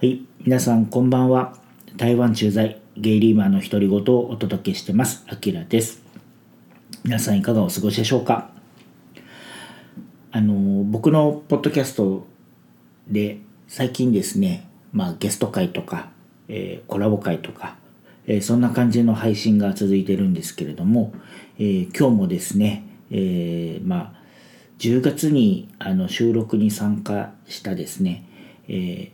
はい、皆さんこんばんは。台湾駐在ゲイリーマンの独り言をお届けしてます。あきらです。皆さんいかがお過ごしでしょうか？あの、僕のポッドキャストで最近ですね、まあゲスト会とか、えーコラボ会とか、えーそんな感じの配信が続いてるんですけれども、えー今日もですね、えまあ10月にあの収録に参加したですね、え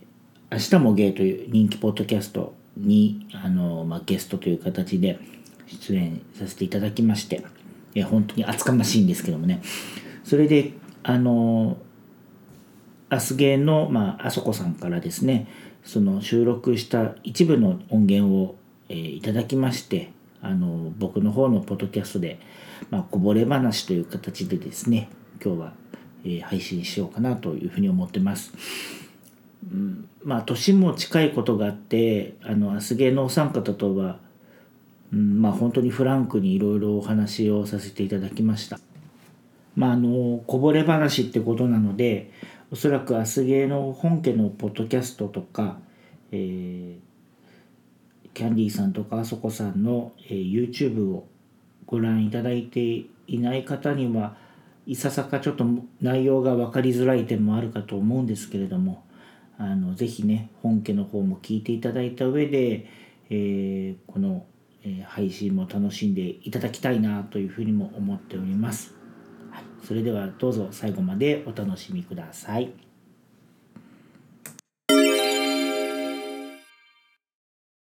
明日もゲイという人気ポッドキャストにあの、まあ、ゲストという形で出演させていただきまして、え本当に厚かましいんですけどもねそれであのアスゲーの、まあ、あそこさんからですねその収録した一部の音源を、えーいただきましてあの僕の方のポッドキャストで、まあ、こぼれ話という形でですね今日は、えー配信しようかなというふうに思ってます。まあ年も近いことがあってあのアスゲーのお三方とは、うん、まあ本当にフランクにいろいろお話をさせていただきました。まああのこぼれ話ってことなのでおそらくアスゲーの本家のポッドキャストとか、えーキャンディーさんとかあそこさんの、えー YouTube をご覧いただいていない方にはいささかちょっと内容が分かりづらい点もあるかと思うんですけれどもあのぜひね本家の方も聞いていただいた上で、えーこの、えー配信も楽しんでいただきたいなというふうにも思っております。はい、それではどうぞ最後までお楽しみください。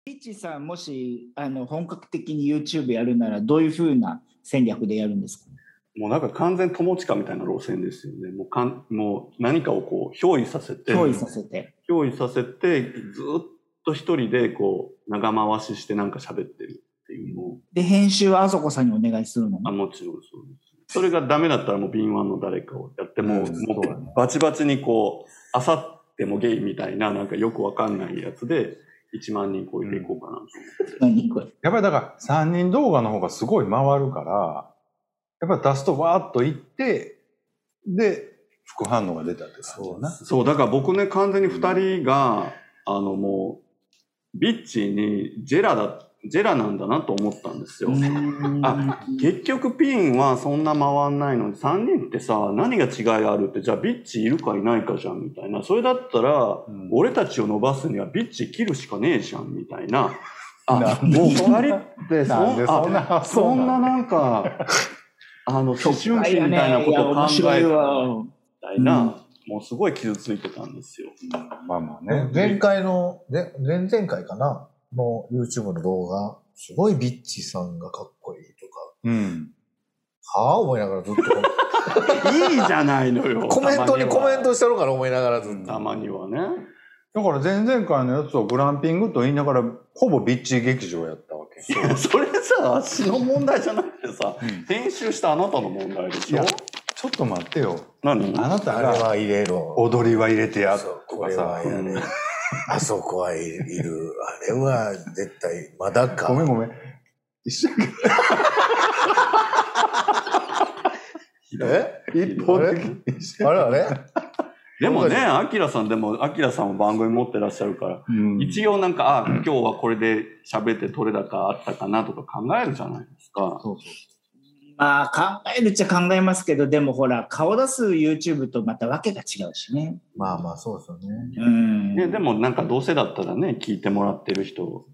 ピッチさんもしあの本格的に YouTube やるならどういうふうな戦略でやるんですか？もうなんか完全友近みたいな路線ですよね。もうかん、もう何かをこう、憑依させて、憑依させて。憑依させて、ずっと一人でこう、長回ししてなんか喋ってるっていうのを、で編集はあそこさんにお願いするのあ、もちろんそうです。それがダメだったらもう敏腕の誰かをやっても、うんもそうバチバチにこう、あさってもゲイみたいななんかよくわかんないやつで、1万人超えていこうかなと思って。やっぱりだから3人動画の方がすごい回るから、やっぱり出すとわーっといって、で、副反応が出たって感じだな。そう、だから僕ね、完全に二人が、あのもう、ビッチにジェラだ、ジェラなんだなと思ったんですよ。あ結局ピンはそんな回んないのに、3人ってさ、何が違いあるって、じゃあビッチいるかいないかじゃんみたいな。それだったら、うん俺たちを伸ばすにはビッチ切るしかねえじゃんみたいな。あ、もう二人ってそなんでそんなそんななんか、あの、思春期みたいなことを考えたみわ。たいな、もうすごい傷ついてたんですよ。まあまあね。前回の、ね、前々回かなの YouTube の動画、すごいビッチさんがかっこいいとうん。か、はぁ思いながらずっと、いいじゃないのよ。コメントにコメントししてるから思いながらずっと。たまにはね。だから前々回のやつはグランピングと言いながら、ほぼビッチ劇場やったわけ。いやそれさ、私の問題じゃなくてさ、うん編集したあなたの問題でしょ？ちょっと待ってよ。何？あなたあれがは入れろ。踊りは入れてやとかさこれは。やうんれ。あそこはいいる。あれは絶対、まだか。ごめんごめん。一緒にえ？一方的あれ？あれ？でもね、アキラさんでも、アキラさんも番組持ってらっしゃるから、に一応なんか、あ、今日はこれで喋って取れ高あったかなとか考えるじゃないですか。そうそうまあ考えるっちゃ考えますけど、でもほら、顔出す YouTube とまたわけが違うしね。まあまあ、そうですよね。うん。ね、でもなんかどうせだったらね、聞いてもらってる人、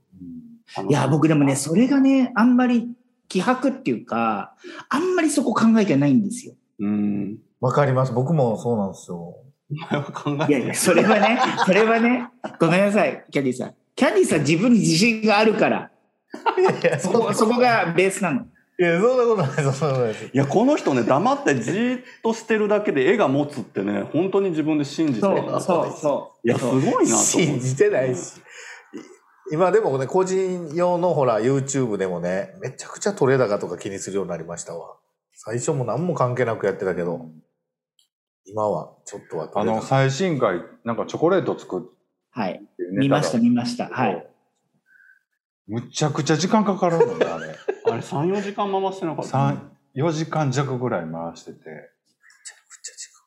いや、僕でもね、それがね、あんまり気迫っていうか、あんまりそこ考えてないんですよ。うん。わかります。僕もそうなんですよ。お前は考えていやいや、それはね、それはね、ごめんなさい、キャディさん。キャディさん自分に自信があるから、いやいや、そこそこがベースなの。いや、そんなことないです。そんなことないです。いや、この人ね、黙ってじーっとしてるだけで絵が持つってね、本当に自分で信じてるそう、そう、そう。いや、すごいな。信じてないし。今でもね、個人用のほら、YouTube でもね、めちゃくちゃ取れ高とか気にするようになりましたわ。最初も何も関係なくやってたけど、今はちょっとはあの、最新回、なんかチョコレート作っはい。ていうネタが見ました、見ました。はい。。むちゃくちゃ時間かかるのね、あれ。あれ、3、4時間回してなかった？三4時間弱ぐらい回してて、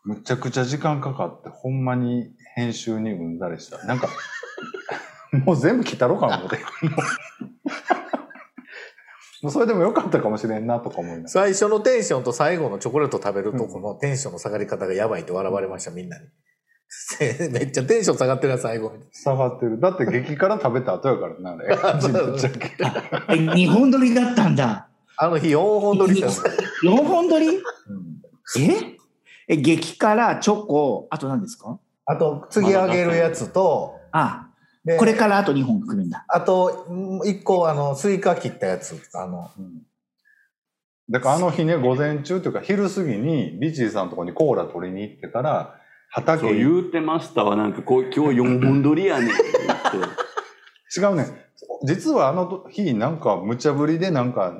むちゃくちゃ時間かかって、ほんまに編集にうんざりした。なんか、もう全部切ったろかな思って。もうそれでもよかったかもしれんなとか思いながら。最初のテンションと最後のチョコレート食べるとこのテンションの下がり方がやばいって笑われました、みんなに。めっちゃテンション下がってるな、最後に。下がってる。だって激辛食べた後やからな、あれ。ぶっちゃけえ、2本撮りだったんだ。あの日4本撮りしたんですよ。4本撮り？うんえ？え、激辛、チョコ、あと何ですか？あと、次あげるやつと、あ、でこれからあと2本来るんだ。あと、1個、あの、スイカ切ったやつ、あの、うんだからあの日ね、午前中というか昼過ぎに、ビチーさんのとこにコーラ取りに行ってから、畑そうに言うてましたわ。なんかこう、今日4本撮りやねんって。違うね。実はあの日、なんか、無茶ぶりで、なんか、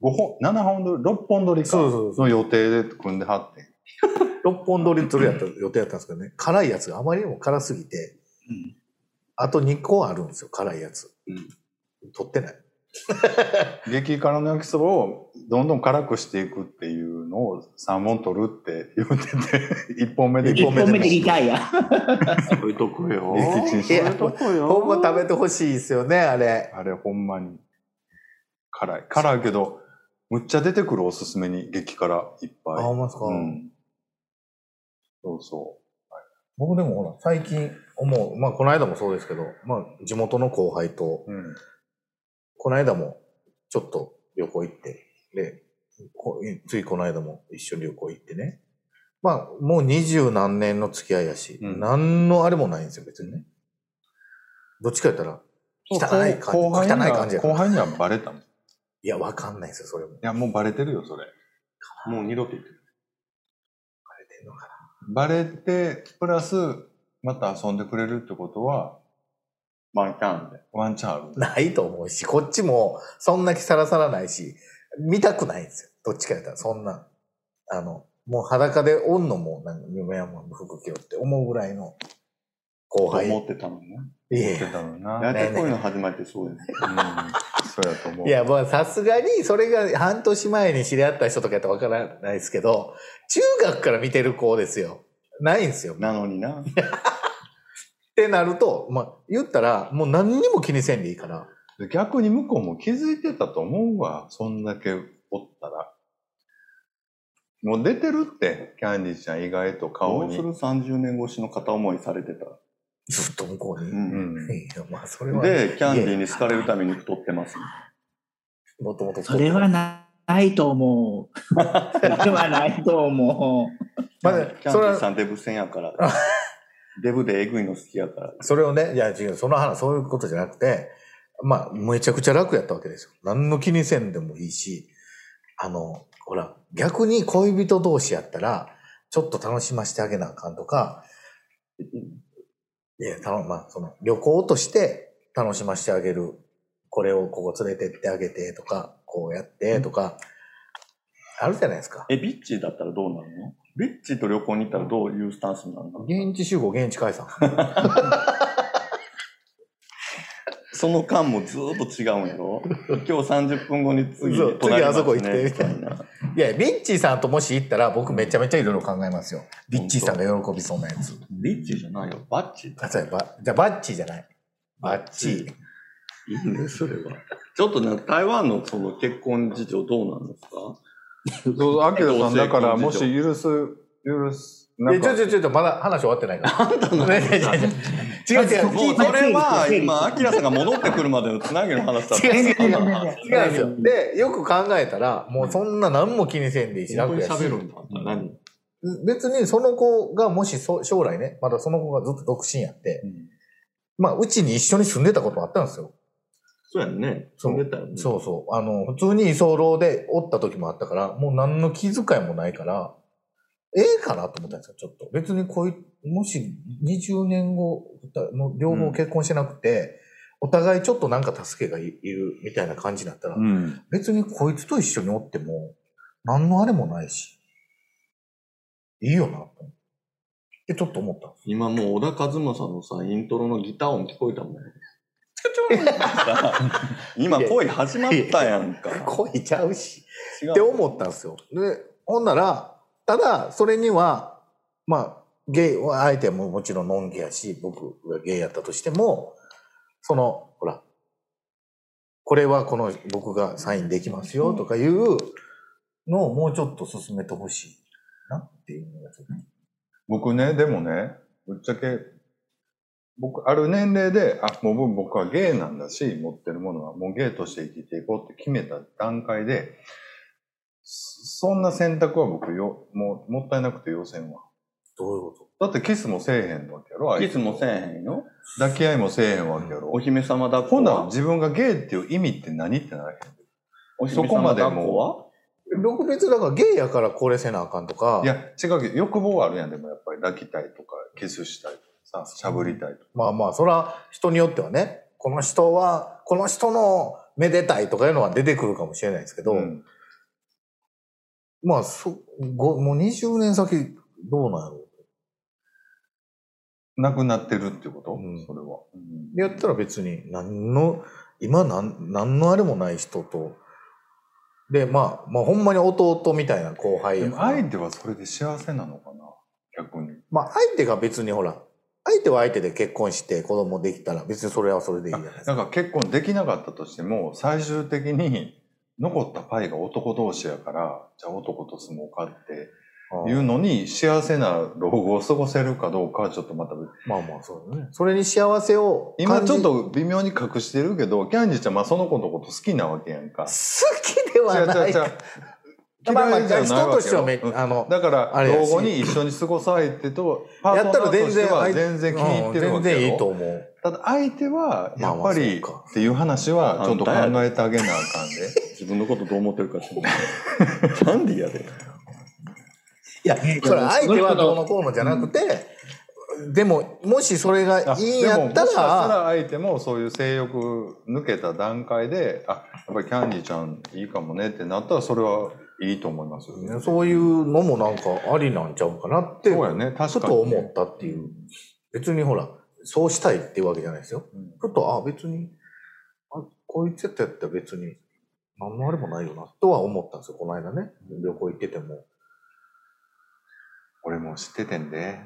5本、7本撮り、6本撮りかそうそうその予定で組んではって。6本撮り撮るやった予定やったんですけどね、辛いやつがあまりにも辛すぎて、うんあと2個あるんですよ、辛いやつ。うん撮ってない。激辛の焼きそばをどんどん辛くしていくっていうのを3本取るって言ってて、1本目で1本目でリタイア。そういうとこよ。激鎮そういうとこよ。ほんま食べてほしいですよね、あれ。あれほんまに辛い。辛いけど、むっちゃ出てくるおすすめに激辛いっぱい。あ、ほんまですか、うん。そうそ僕でもほら、最近思う、まあこの間もそうですけど、まあ地元の後輩と、う。うん。この間もちょっと旅行行って、で、こついこの間も一緒に旅行行ってね。まあもう二十何年の付き合いやし、うん何のあれもないんですよ、別にね。どっちか言ったら、汚い感じ。後輩感じ後輩にはバレたもん。い いや、わかんないですよ、それも。や、もうバレてるよ、それ。もう二度と言ってバレてんのかバレて、プラス、また遊んでくれるってことは、ワンキャンで。ワンチャンある。なないと思うし、こっちもそんな気さらさらないし、見たくないんですよ。どっちか言ったら、そんな。あの、もう裸でおんのも、なんか、夢山の服着ろって思うぐらいの後輩。思ってたのね。いやい言ってたのにな。大体こういうの始まってそうやね。うん。そうやと思う。や、まあさすがに、それが半年前に知り合った人とかやったらわからないですけど、中学から見てる子ですよ。ないんですよ。っなのにな。てなると、まあ言ったら、もう何にも気にせんでいいから。逆に向こうも気づいてたと思うわ。そんだけおったら。もう出てるって、キャンディーちゃん意外とど顔に。うする？30年越しの片思いされてたら。ずっと向こうに。う。うんん。いや、まあそれは。で、キャンディーに好かれるために太ってます。もともと。それはないと思う。それはないと思う。まあキャンそれはディーさんデブ戦やから。デブでエグいの好きやから。それをね、いや違う、その話、そういうことじゃなくて、まあ、めちゃくちゃ楽やったわけですよ。何の気にせんでもいいし、あの、ほら、逆に恋人同士やったら、ちょっと楽しませてあげなあかんとか、いや、たのまあ、その、旅行として楽しませてあげる。これをここ連れてってあげてとか、こうやってとか、あるじゃないですか。え、ビッチーだったらどうなるの？ビッチーと旅行に行ったらどういうスタンスになるの？現地集合、現地解散。その間もずーっと違うんやろ？今日30分後に次、そう隣次あそこ行ってみたいな。いや、ビッチーさんともし行ったら、僕めちゃめちゃいろいろ考えますよ。ビッチーさんが喜びそうなやつ。ビッチーじゃないよ。バッチーだ。じゃあバッチーじゃない。バッチー。いいね、それは。ちょっとね、台湾のその結婚事情どうなんですか？そう、アキラさんだから、もし許す、許す、なえ、んかちょちょちょちょ、まだ話終わってないから。あんたの違う違う違う。それは、今、アキラさんが戻ってくるまでのつなぎの話だった。違う違う違う違うですよ。で、よく考えたら、もうそんな何も気にせんでいいし、楽やし。に喋るんだ。何？別にその子がもしそ将来ね、まだその子がずっと独身やって、まあ、うちに一緒に住んでたことあったんですよ。そうやんね。そうね。そうそう。あの、普通に居候でおった時もあったから、もう何の気遣いもないから、ええかなと思ったんですよ、ちょっと。別にこうい、もし20年後の両方結婚してなくて、お互いちょっとなんか助けがいいるみたいな感じになったら、うん。別にこいつと一緒におっても、何のあれもないし、いいよな、って。え、ちょっと思った。今もう小田和正のさ、イントロのギター音聞こえたもん。チカチョンってさ今恋始まったやんか。恋ちゃうし。って思ったんですよ。で、ほんなら、ただ、それには、まあ、ゲイ、相手ももちろんノンゲやし、僕がゲイやったとしても、その、ほら、これはこの僕がサインできますよとかいうのをもうちょっと進めてほしいなっていうのが僕ね、でもね、ぶっちゃけ、僕、ある年齢で、あ、もう僕はゲイなんだし、持ってるものはもうゲイとして生きていこうって決めた段階で、そそんな選択は僕よ、もう、もったいなくて要せんわ。どういうこだってキスもせえへんわけやろあいつキスもせえへんよ。抱き合いもせえへんわけやろ。お姫様抱っこ今度はは。自分がゲイっていう意味って何ってならへん。お姫様そこまで抱っこは？と僕別だからゲイやからこれせなあかんとか、いや、違うけど、欲望はあるやん、でもやっぱり。抱きたいとか、キスしたいとかさ、しゃぶりたいとか。まあまあ、それは人によってはね、この人は、この人のめでたいとかいうのは出てくるかもしれないですけど、うんまあそご、もう20年先どうなんやろなくなってるっていうこと、うんそれは。やったら別に何の、今何何のあれもない人と、で、まあ、まあほんまに弟みたいな後輩でも。相手はそれで幸せなのかな？逆に。まあ相手が別にほら、相手は相手で結婚して子供できたら別にそれはそれでいいじゃないですか。だから結婚できなかったとしても、最終的に残ったパイが男同士やから、じゃあ男と住もうかっていうのに幸せな老後を過ごせるかどうかはちょっとまた別まあまあそうだね。それに幸せを今ちょっと微妙に隠してるけど、キャンディーちゃんまあその子のこと好きなわけやんか。好きではない。違う違う違うまあまあ人としてはめうんあのだから老後に一緒に過ごす相手とパ やったらートナーとしては全然気に入ってるわけうん全然いいとよ。思う。ただ相手はやっぱりっていう話はちょっと考えてあげなあかんで。自分のことどう思ってるか知らない。キャンディーやで？いや、それ相手はどうのこうのじゃなくて、でも、もしそれがいいんやったでももしかしたら、ら相手もそういう性欲抜けた段階で、あ、やっぱりキャンディーちゃんいいかもねってなったらそれはいいと思いますよね。そういうのもなんかありなんちゃうかなって、そうやね、確かに。ふと思ったっていう。別にほら、そうしたいっていうわけじゃないですよ。うんふと、あ、別に、あこいつやったやったら別に、何のあれもないよな、とは思ったんですよ、この間ね。旅行行ってても。俺も知っててんで。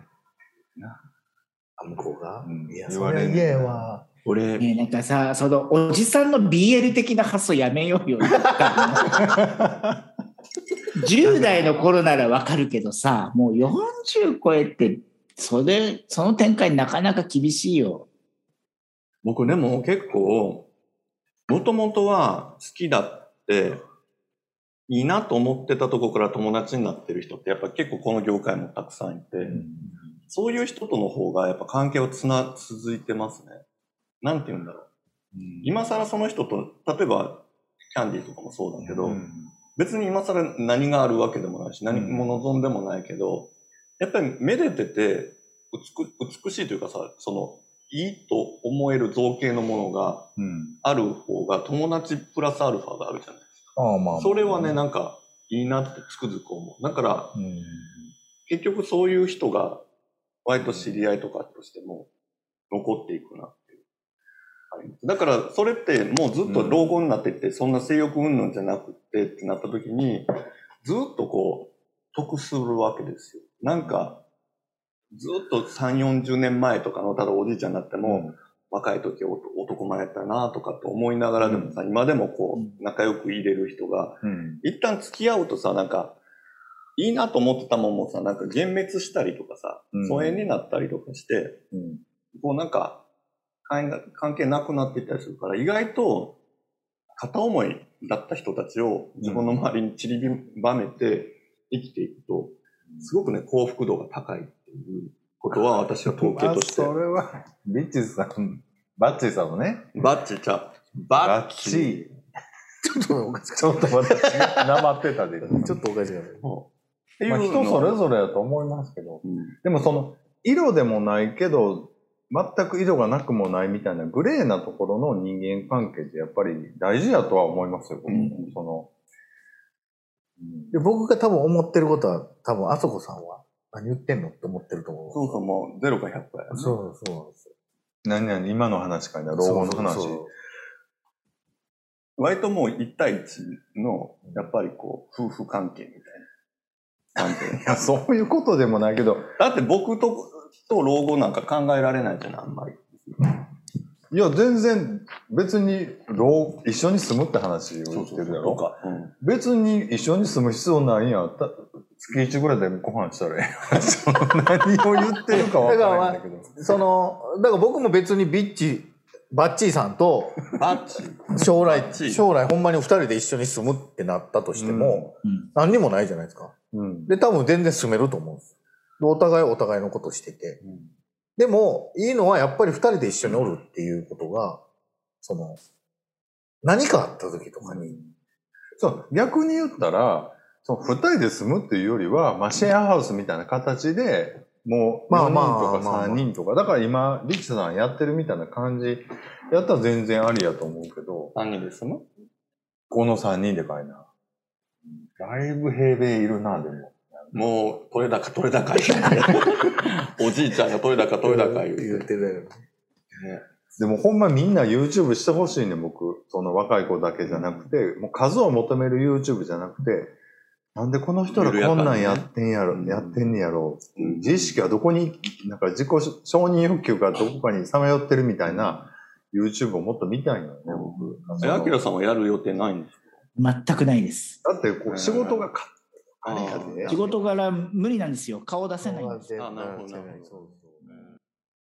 あ、向こうが、うんいや、それ嫌やわ。俺、ねなんかさ、そのおじさんの BL 的な発想やめようよ。10代の頃ならわかるけどさ、もう40超えて、それ、その展開なかなか厳しいよ。僕でも結構、もともとは好きだって、いいなと思ってたとこから友達になってる人ってやっぱ結構この業界もたくさんいて、そういう人との方がやっぱ関係をつな、続いてますね。なんて言うんだろう。今更その人と、例えばキャンディーとかもそうだけど、うん別に今更何があるわけでもないし、何も望んでもないけど、やっぱりめでてて美美しいというかさ、その、いいと思える造形のものがうんある方が友達プラスアルファがあるじゃないですああ、まあ、か。それはね、なんかいいなってつくづく思う。だからうん。結局そういう人が割と知り合いとかとしても残っていくなだからそれってもうずっと老後になっていって、そんな性欲云々じゃなくてってなった時に、ずっとこう、得するわけですよ。なんか、ずっと3、40年前とかの、ただおじいちゃんになっても、若い時お男前やったなとかって思いながらでもさ、今でもこう、仲良く入れる人が、うん。一旦付き合うとさ、なんか、いいなと思ってたもんもさ、なんか幻滅したりとかさうん、疎遠になったりとかして、うん。こうなんか、関係関係なくなっていったりするから、意外と、片思いだった人たちを自分の周りに散りばめて生きていくと、すごくね、幸福度が高いっていうことは私は統計としてまあ。それは、ビッチーさん、バッチーさんのね。バッチちゃう。ババッッチ。ちょっとおかしい。ちょっと私、なまってたで。ちょっとおかしいな。っていうまあ、の人それぞれだと思いますけど。うんでもその、色でもないけど、全く色がなくもないみたいなグレーなところの人間関係ってやっぱり大事やとは思いますよ、僕もうんその、うんで僕が多分思ってることは、多分あそこさんは何言ってんのって思ってると思う。そうそう、もう0か100かやね。そうそうなんですよ。何々、今の話かいな、老後の話。そうそう割ともう1対1の、やっぱりこう、夫婦関係みたいな いや、そういうことでもないけど、だって僕と、と老後なんか考えられないじゃない、あんまり。いや、全然、別に、老一緒に住むって話を言ってるやろ。か。うん別に一緒に住む必要ないんやった月一ぐらいでご飯したらええ何を言ってるか分からないんだけど。その、だから僕も別にビッチ、バッチーさんと。将来将来ほんまに二人で一緒に住むってなったとしても、うん何にもないじゃないですか。うん。で、多分全然住めると思うんです。でお互いお互いのことしてて。でも、いいのはやっぱり二人で一緒におるっていうことが、その、何かあった時とかに、そう、逆に言ったら、その二人で住むっていうよりは、まあ、シェアハウスみたいな形で、もう4人まあまあとかまあまあ。3人とか、だから今、リキさんやってるみたいな感じ、やったら全然ありやと思うけど、何人で住む？この3人でかいな。だいぶ平米いるな、でも。もう、取れ高取れ高い。おじいちゃんが取れ高取れ高い言うて。言ってるよね。でもほんまみんな YouTube してほしいね、僕。その若い子だけじゃなくて、もう数を求める YouTube じゃなくて、なんでこの人らこんなんやってんやろ、緩やってんねやろ。うん自意識はどこに、なんか自己承認欲求がどこかにさまよってるみたいな YouTube をもっと見たいのよね、僕。え、アキラさんはやる予定ないんです全くないです。だってこう仕事がか、あれやで。仕事柄無理なんですよ。顔出せないんです。あなるほどなるほどそう